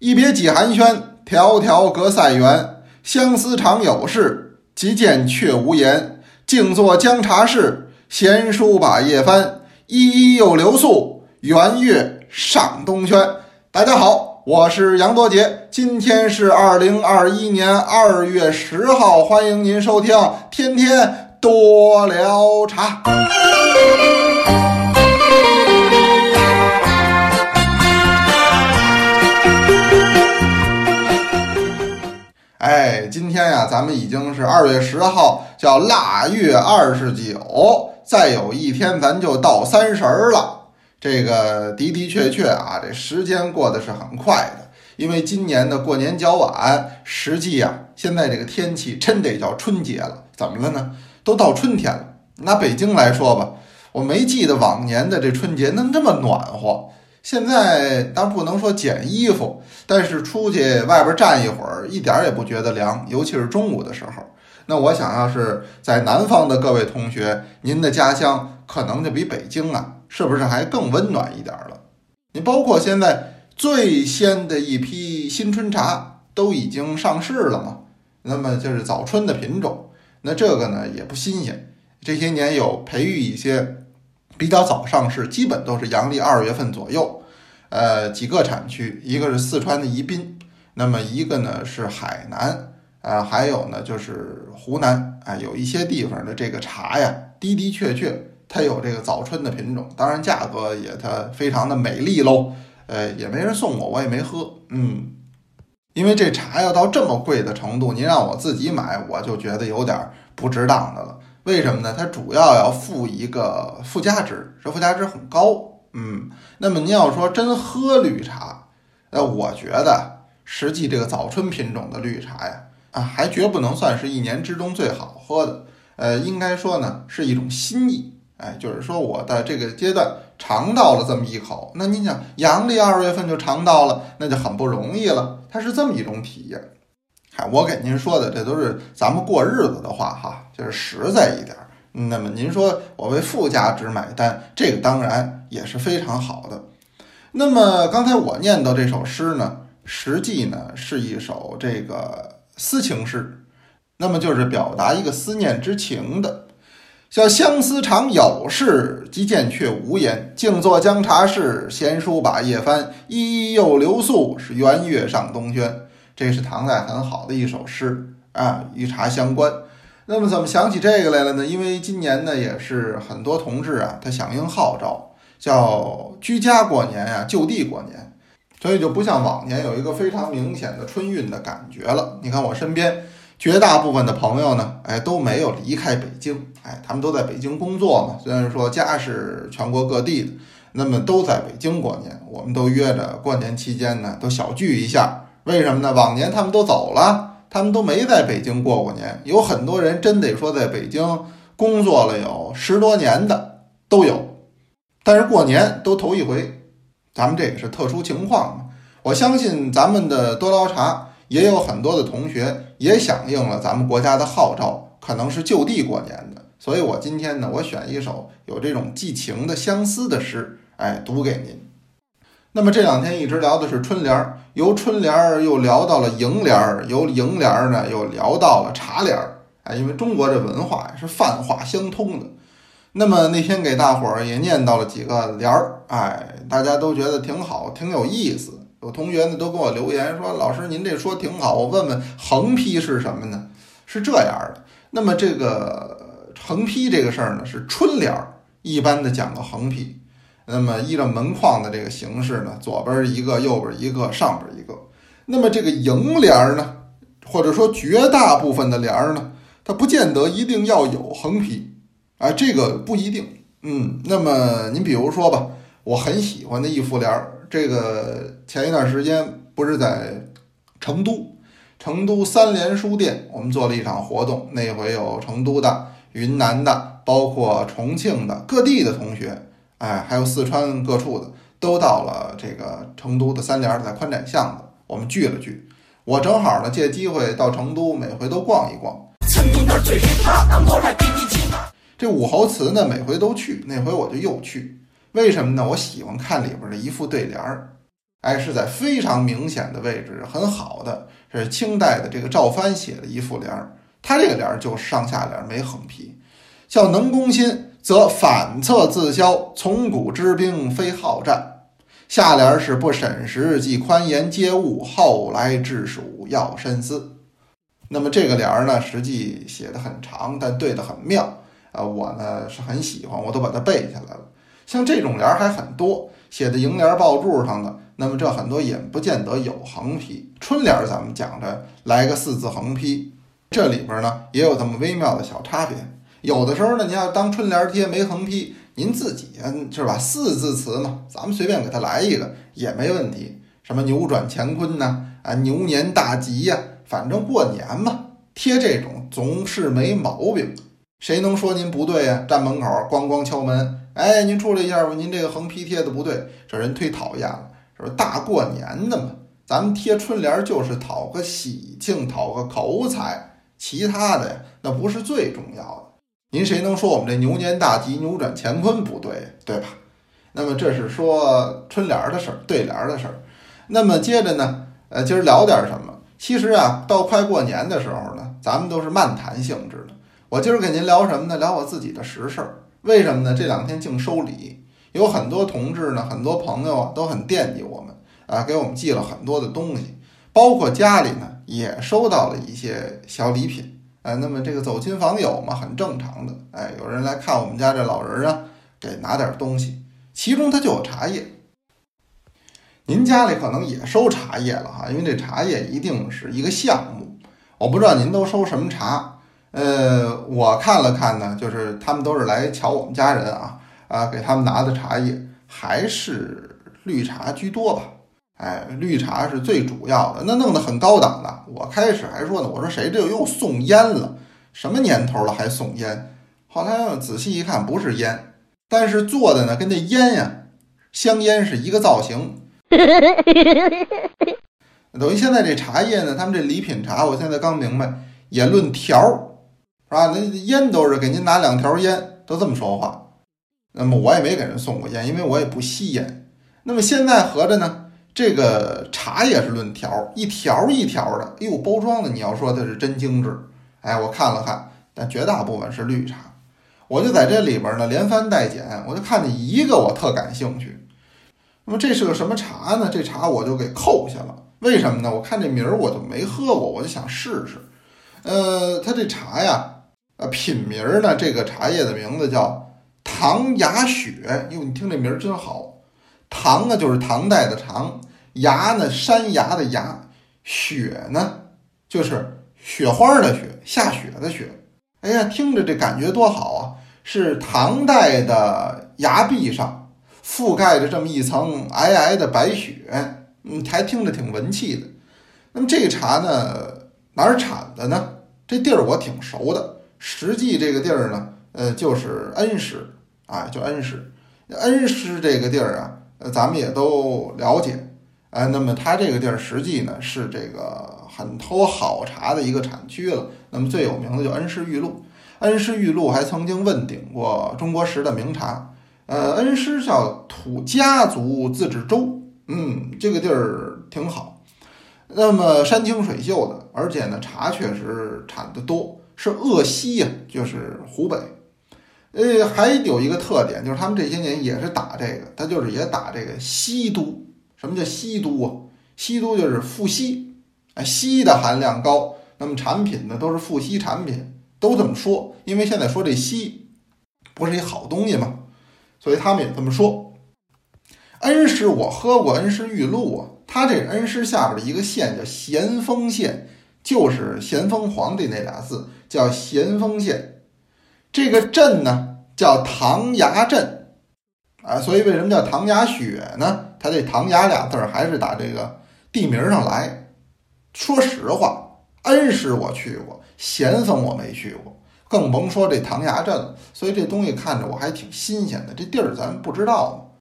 一别几寒暄，迢迢隔塞远。相思常有事，急见却无言。静坐将茶事，闲书把页翻。依依又留宿，圆月上东轩。大家好，我是杨多杰，今天是二零二一年二月十号，欢迎您收听《天天多聊茶》。哎，今天呀，咱们已经是二月十号，叫腊月二十九，再有一天咱就到三十了。这个的的确确啊，这时间过得是很快的。因为今年的过年较晚，实际呀，现在这个天气真得叫春节了。怎么了呢？都到春天了。拿北京来说吧，我没记得往年的这春节能这么暖和。现在当然不能说减衣服，但是出去外边站一会儿，一点也不觉得凉，尤其是中午的时候。那我想要是在南方的各位同学，您的家乡可能就比北京啊，是不是还更温暖一点了？你包括现在最鲜的一批新春茶都已经上市了嘛？那么就是早春的品种，那这个呢也不新鲜，这些年有培育一些比较早上市，基本都是阳历二月份左右。呃，几个产区，一个是四川的宜宾，那么一个呢是海南，啊，还有呢就是湖南，啊，有一些地方的这个茶呀，的的确确它有这个早春的品种，当然价格也它非常的美丽喽，呃，也没人送我，我也没喝，嗯，因为这茶要到这么贵的程度，您让我自己买，我就觉得有点不值当的了。为什么呢？它主要要附一个附加值，这附加值很高。嗯，那么您要说真喝绿茶，呃，我觉得实际这个早春品种的绿茶呀，啊，还绝不能算是一年之中最好喝的。呃，应该说呢是一种心意，哎，就是说我的这个阶段尝到了这么一口，那您想阳历二月份就尝到了，那就很不容易了。它是这么一种体验。嗨，我给您说的这都是咱们过日子的话哈，就是实在一点。那么您说我为附加值买单，这个当然也是非常好的。那么刚才我念到这首诗呢，实际呢是一首这个思情诗，那么就是表达一个思念之情的，叫相思常有事，即见却无言。静坐将茶事，闲书把夜翻。依依又留宿，是圆月上东轩。这是唐代很好的一首诗啊，与茶相关。那么怎么想起这个来了呢？因为今年呢，也是很多同志啊，他响应号召，叫居家过年呀，就地过年，所以就不像往年有一个非常明显的春运的感觉了。你看我身边绝大部分的朋友呢，哎，都没有离开北京，哎，他们都在北京工作嘛。虽然说家是全国各地的，那么都在北京过年。我们都约着过年期间呢，都小聚一下。为什么呢？往年他们都走了。他们都没在北京过过年，有很多人真得说在北京工作了有十多年的都有，但是过年都头一回，咱们这也是特殊情况嘛。我相信咱们的多捞茶也有很多的同学也响应了咱们国家的号召，可能是就地过年的。所以我今天呢，我选一首有这种寄情的相思的诗，哎，读给您。那么这两天一直聊的是春联儿，由春联儿又聊到了楹联儿，由楹联儿呢又聊到了茶联儿。哎，因为中国这文化是泛化相通的。那么那天给大伙儿也念到了几个联儿，哎，大家都觉得挺好，挺有意思。有同学呢都给我留言说：“老师，您这说挺好，我问问横批是什么呢？”是这样的。那么这个横批这个事儿呢，是春联儿一般的讲个横批。那么依照门框的这个形式呢，左边一个，右边一个，上边一个。那么这个楹联儿呢，或者说绝大部分的联儿呢，它不见得一定要有横批，啊，这个不一定。嗯，那么您比如说吧，我很喜欢的一副联儿，这个前一段时间不是在成都，成都三联书店，我们做了一场活动，那回有成都的、云南的，包括重庆的各地的同学。哎，还有四川各处的都到了这个成都的三联，在宽窄巷子，我们聚了聚。我正好呢，借机会到成都，每回都逛一逛。这武侯祠呢，每回都去，那回我就又去。为什么呢？我喜欢看里边的一副对联儿。哎，是在非常明显的位置，很好的，是清代的这个赵藩写的一副联儿，他这个联儿就是上下联没横批，叫能攻心，则反侧自消，从古之兵非好战。下联是不审时，即宽严皆误，后来治蜀要深思。那么这个联儿呢，实际写的很长，但对的很妙啊，我呢是很喜欢，我都把它背下来了。像这种联儿还很多，写的楹联抱柱上的，那么这很多也不见得有横批。春联咱们讲着来个四字横批，这里边呢也有这么微妙的小差别。有的时候呢，你要当春联贴没横批，您自己是吧？四字词嘛，咱们随便给他来一个也没问题。什么扭转乾坤呐，啊牛年大吉呀，反正过年嘛，贴这种总是没毛病。谁能说您不对呀？站门口咣咣敲门，哎，您出来一下吧，您这个横批贴的不对，这人忒讨厌了，是不是？大过年的嘛，咱们贴春联就是讨个喜庆，讨个口彩，其他的呀，那不是最重要的。您谁能说我们这牛年大吉、扭转乾坤不对，对吧？那么这是说春联的事儿、对联的事儿。那么接着呢，呃，今儿聊点什么？其实啊，到快过年的时候呢，咱们都是漫谈性质的。我今儿给您聊什么呢？聊我自己的实事儿。为什么呢？这两天净收礼，有很多同志呢，很多朋友啊，都很惦记我们啊，给我们寄了很多的东西，包括家里呢也收到了一些小礼品。哎，那么这个走亲访友嘛，很正常的。哎，有人来看我们家这老人啊，给拿点东西，其中他就有茶叶。您家里可能也收茶叶了哈，因为这茶叶一定是一个项目。我不知道您都收什么茶，呃，我看了看呢，就是他们都是来瞧我们家人啊，啊，给他们拿的茶叶还是绿茶居多吧。哎，绿茶是最主要的，那弄得很高档的。我开始还说呢，我说谁这又送烟了？什么年头了还送烟？后来仔细一看，不是烟，但是做的呢跟那烟呀，香烟是一个造型。等于现在这茶叶呢，他们这礼品茶，我现在刚明白，也论条儿，是吧？那烟都是给您拿两条烟，都这么说话。那么我也没给人送过烟，因为我也不吸烟。那么现在合着呢？这个茶也是论条，一条一条的，哎呦，包装的你要说它是真精致，哎，我看了看，但绝大部分是绿茶。我就在这里边呢连翻带捡，我就看见一个我特感兴趣。那么这是个什么茶呢？这茶我就给扣下了。为什么呢？我看这名儿我就没喝过，我就想试试。呃，它这茶呀，呃，品名呢，这个茶叶的名字叫唐雅雪。哟，你听这名儿真好，唐啊就是唐代的唐。崖呢？山崖的崖，雪呢？就是雪花的雪，下雪的雪。哎呀，听着这感觉多好啊！是唐代的崖壁上覆盖着这么一层皑皑的白雪，嗯，还听着挺文气的。那么这茶呢，哪儿产的呢？这地儿我挺熟的。实际这个地儿呢，呃，就是恩施啊，就恩施。恩施这个地儿啊，呃，咱们也都了解。哎，那么它这个地儿实际呢是这个很多好茶的一个产区了。那么最有名的就恩施玉露，恩施玉露还曾经问鼎过中国十大名茶。呃，恩施叫土家族自治州，嗯，这个地儿挺好。那么山清水秀的，而且呢茶确实产的多，是鄂西呀，就是湖北。呃，还有一个特点就是他们这些年也是打这个，他就是也打这个西都。什么叫西都啊？西都就是富硒，哎，硒的含量高，那么产品呢都是富硒产品，都这么说。因为现在说这硒不是一好东西嘛，所以他们也这么说。恩施我喝过恩施玉露啊，它这恩施下边的一个县叫咸丰县，就是咸丰皇帝那俩字叫咸丰县。这个镇呢叫唐崖镇，啊，所以为什么叫唐崖雪呢？它这“唐崖”俩字儿还是打这个地名上来。说实话，恩施我去过，咸丰我没去过，更甭说这唐崖镇了。所以这东西看着我还挺新鲜的。这地儿咱不知道嘛。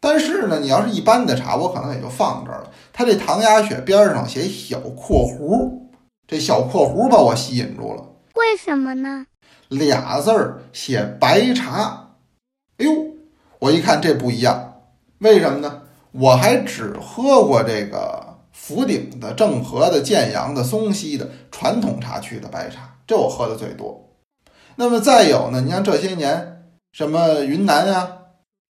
但是呢，你要是一般的茶，我可能也就放这儿了。它这唐崖雪边上写小括弧，这小括弧把我吸引住了。为什么呢？俩字儿写白茶。哎呦，我一看这不一样。为什么呢？我还只喝过这个福鼎的、正和的、建阳的、松溪的传统茶区的白茶，这我喝的最多。那么再有呢，你像这些年什么云南呀、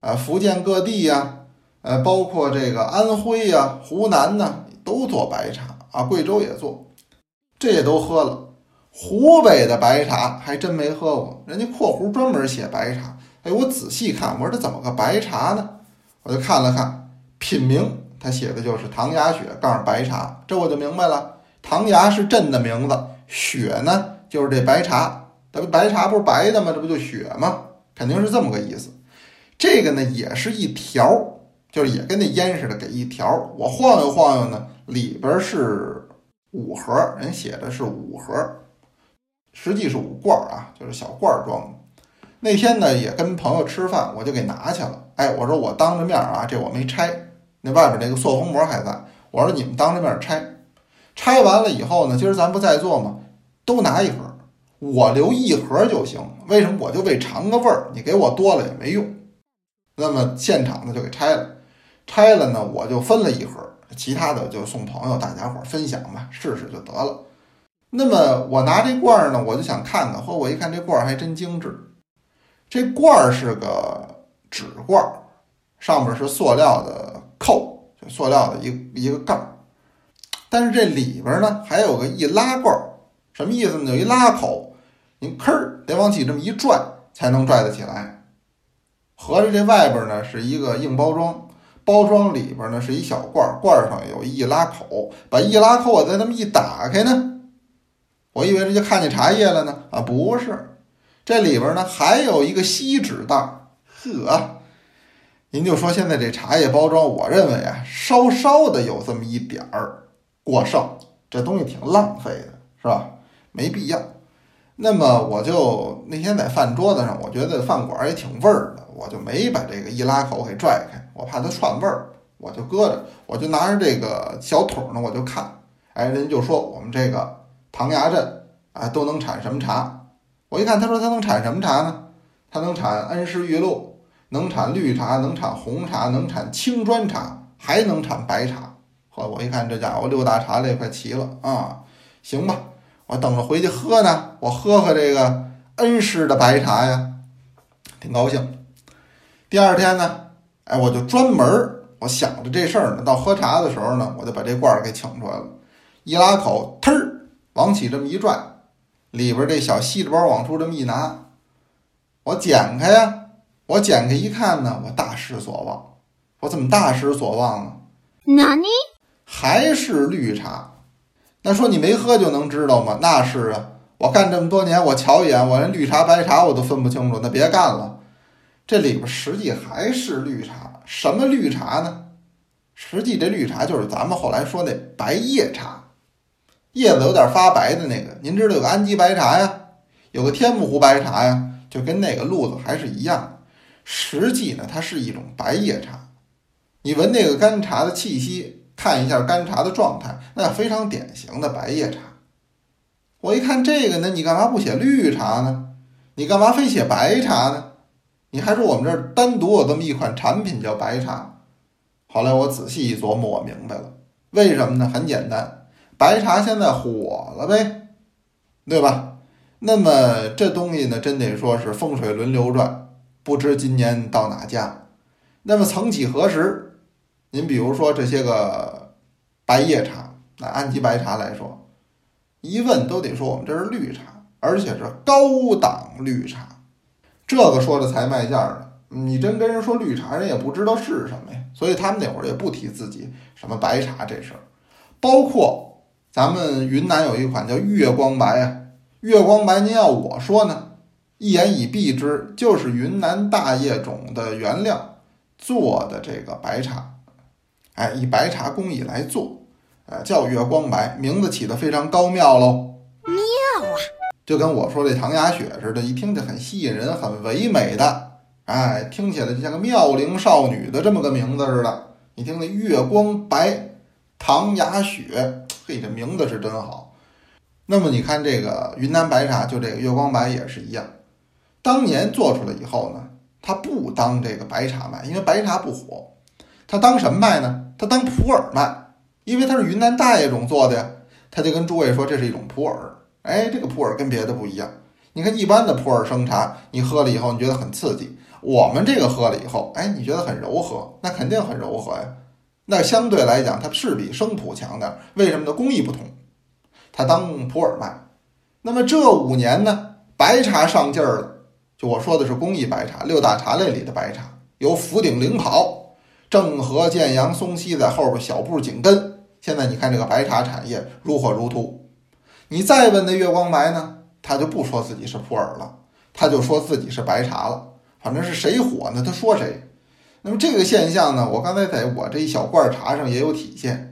啊福建各地呀，呃，包括这个安徽呀、湖南呢，都做白茶啊，贵州也做，这也都喝了。湖北的白茶还真没喝过，人家（括弧）专门写白茶。哎，我仔细看，我说这怎么个白茶呢？我就看了看品名，他写的就是唐雅雪杠白茶，这我就明白了。唐雅是镇的名字，雪呢就是这白茶。这不白茶不是白的吗？这不就雪吗？肯定是这么个意思。这个呢也是一条，就是也跟那烟似的，给一条。我晃悠晃悠呢，里边是五盒，人写的是五盒。实际是五罐儿啊，就是小罐儿装的。那天呢，也跟朋友吃饭，我就给拿去了。哎，我说我当着面啊，这我没拆，那外边那个塑封膜还在。我说你们当着面拆，拆完了以后呢，今儿咱不在座吗？都拿一盒，我留一盒就行。为什么？我就为尝个味儿，你给我多了也没用。那么现场呢就给拆了，拆了呢我就分了一盒，其他的就送朋友，大家伙分享吧，试试就得了。那么我拿这罐儿呢，我就想看看。嚯，我一看这罐儿还真精致。这罐儿是个纸罐儿，上面是塑料的扣，就塑料的一一个盖儿。但是这里边呢还有个易拉罐儿，什么意思呢？有一拉口，您吭儿得往起这么一拽才能拽得起来。合着这外边呢是一个硬包装，包装里边呢是一小罐儿，罐儿上有易拉口，把易拉口我再这么一打开呢。我以为这就看见茶叶了呢，啊，不是，这里边呢还有一个锡纸袋儿，呵，您就说现在这茶叶包装，我认为啊，稍稍的有这么一点儿过剩，这东西挺浪费的，是吧？没必要。那么我就那天在饭桌子上，我觉得饭馆也挺味儿的，我就没把这个易拉口给拽开，我怕它串味儿，我就搁着，我就拿着这个小桶呢，我就看，哎，人就说我们这个。唐崖镇啊，都能产什么茶？我一看，他说他能产什么茶呢？他能产恩施玉露，能产绿茶，能产红茶，能产青砖茶，还能产白茶。呵，我一看这家伙六大茶类快齐了啊！行吧，我等着回去喝呢，我喝喝这个恩施的白茶呀，挺高兴。第二天呢，哎，我就专门儿，我想着这事儿呢，到喝茶的时候呢，我就把这罐儿给请出来了，一拉口，忒儿。往起这么一拽，里边这小细纸包往出这么一拿，我剪开呀，我剪开一看呢，我大失所望。我怎么大失所望呢？哪里？还是绿茶？那说你没喝就能知道吗？那是啊，我干这么多年，我瞧一眼，我连绿茶白茶我都分不清楚。那别干了，这里边实际还是绿茶。什么绿茶呢？实际这绿茶就是咱们后来说那白叶茶。叶子有点发白的那个，您知道有个安吉白茶呀，有个天目湖白茶呀，就跟那个路子还是一样。实际呢，它是一种白叶茶。你闻那个干茶的气息，看一下干茶的状态，那非常典型的白叶茶。我一看这个呢，你干嘛不写绿茶呢？你干嘛非写白茶呢？你还说我们这儿单独有这么一款产品叫白茶。后来我仔细一琢磨，我明白了，为什么呢？很简单。白茶现在火了呗，对吧？那么这东西呢，真得说是风水轮流转，不知今年到哪家。那么曾几何时，您比如说这些个白叶茶，那安吉白茶来说，一问都得说我们这是绿茶，而且是高档绿茶，这个说的才卖价呢。你真跟人说绿茶，人也不知道是什么呀，所以他们那会儿也不提自己什么白茶这事儿，包括。咱们云南有一款叫月光白啊，月光白，您要我说呢，一言以蔽之，就是云南大叶种的原料做的这个白茶，哎，以白茶工艺来做，呃，叫月光白，名字起得非常高妙喽，妙啊，就跟我说这唐雅雪似的，一听就很吸引人，很唯美的，哎，听起来就像个妙龄少女的这么个名字似的。你听那月光白，唐雅雪。这名字是真好。那么你看这个云南白茶，就这个月光白也是一样。当年做出来以后呢，它不当这个白茶卖，因为白茶不火。他当什么卖呢？他当普洱卖，因为它是云南大叶种做的呀。他就跟诸位说这是一种普洱，哎，这个普洱跟别的不一样。你看一般的普洱生茶，你喝了以后你觉得很刺激，我们这个喝了以后，哎，你觉得很柔和，那肯定很柔和呀。那相对来讲，它是比生普强点，为什么呢？工艺不同。它当普洱卖。那么这五年呢，白茶上劲儿了。就我说的是工艺白茶，六大茶类里的白茶，由福鼎领跑，郑和、建阳、松溪在后边小步紧跟。现在你看这个白茶产业如火如荼。你再问那月光白呢，他就不说自己是普洱了，他就说自己是白茶了。反正是谁火呢，他说谁。那么这个现象呢，我刚才在我这一小罐茶上也有体现。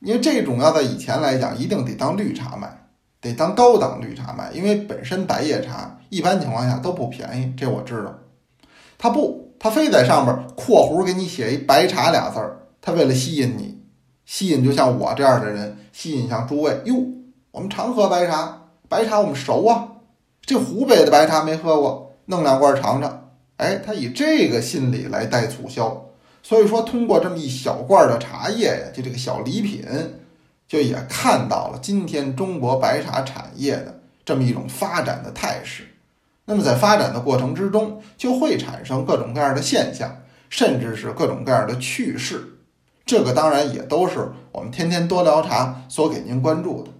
因为这种要在以前来讲，一定得当绿茶卖，得当高档绿茶卖，因为本身白叶茶一般情况下都不便宜，这我知道。他不，他非在上面括弧给你写一白茶俩字儿，他为了吸引你，吸引就像我这样的人，吸引像诸位哟，我们常喝白茶，白茶我们熟啊，这湖北的白茶没喝过，弄两罐尝尝，哎，他以这个心理来带促销。所以说，通过这么一小罐的茶叶呀，就这个小礼品，就也看到了今天中国白茶产业的这么一种发展的态势。那么在发展的过程之中，就会产生各种各样的现象，甚至是各种各样的趣事。这个当然也都是我们天天多聊茶所给您关注的。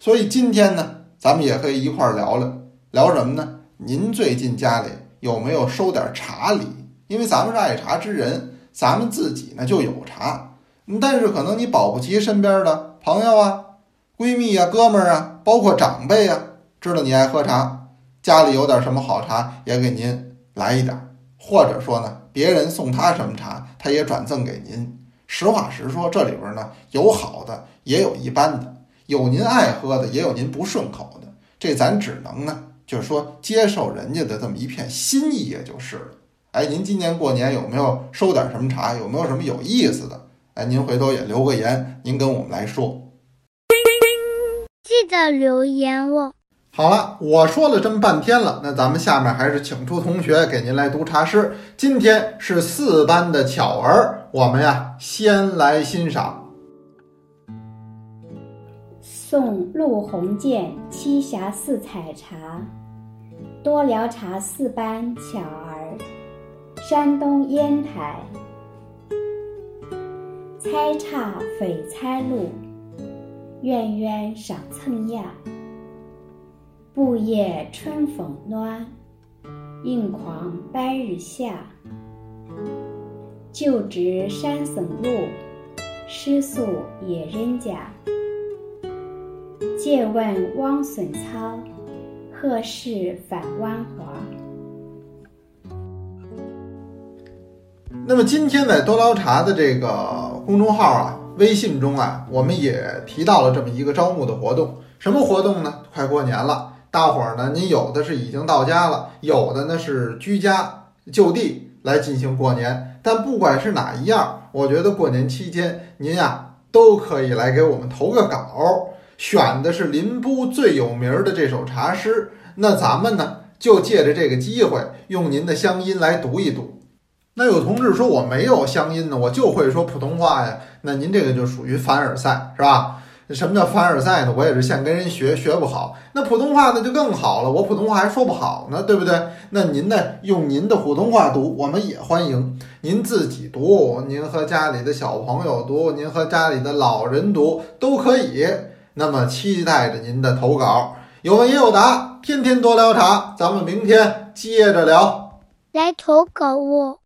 所以今天呢，咱们也可以一块聊聊，聊什么呢？您最近家里有没有收点茶礼？因为咱们是爱茶之人。咱们自己呢就有茶，但是可能你保不齐身边的朋友啊、闺蜜呀、哥们儿啊，包括长辈啊，知道你爱喝茶，家里有点什么好茶，也给您来一点，或者说呢，别人送他什么茶，他也转赠给您。实话实说，这里边呢有好的，也有一般的，有您爱喝的，也有您不顺口的，这咱只能呢，就是说接受人家的这么一片心意，也就是了。哎，您今年过年有没有收点什么茶？有没有什么有意思的？哎，您回头也留个言，您跟我们来说。记得留言哦。好了，我说了这么半天了，那咱们下面还是请出同学给您来读茶诗。今天是四班的巧儿，我们呀先来欣赏送陆鸿渐《栖霞四采茶》，多聊茶四班巧儿。山东烟台，猜差匪猜路，苑苑赏蹭亚。布叶春风暖，映狂白日下。旧值山僧路，失宿野人家。借问汪笋草，何时返湾花？那么今天在多捞茶的这个公众号啊、微信中啊，我们也提到了这么一个招募的活动。什么活动呢？快过年了，大伙儿呢，您有的是已经到家了，有的呢是居家就地来进行过年。但不管是哪一样，我觉得过年期间您呀都可以来给我们投个稿，选的是林波最有名的这首茶诗。那咱们呢就借着这个机会，用您的乡音来读一读。那有同志说我没有乡音呢，我就会说普通话呀。那您这个就属于凡尔赛，是吧？什么叫凡尔赛呢？我也是现跟人学，学不好。那普通话那就更好了，我普通话还说不好呢，对不对？那您呢，用您的普通话读，我们也欢迎。您自己读，您和家里的小朋友读，您和家里的老人读都可以。那么期待着您的投稿，有问也有答，天天多聊茶，咱们明天接着聊。来投稿哦。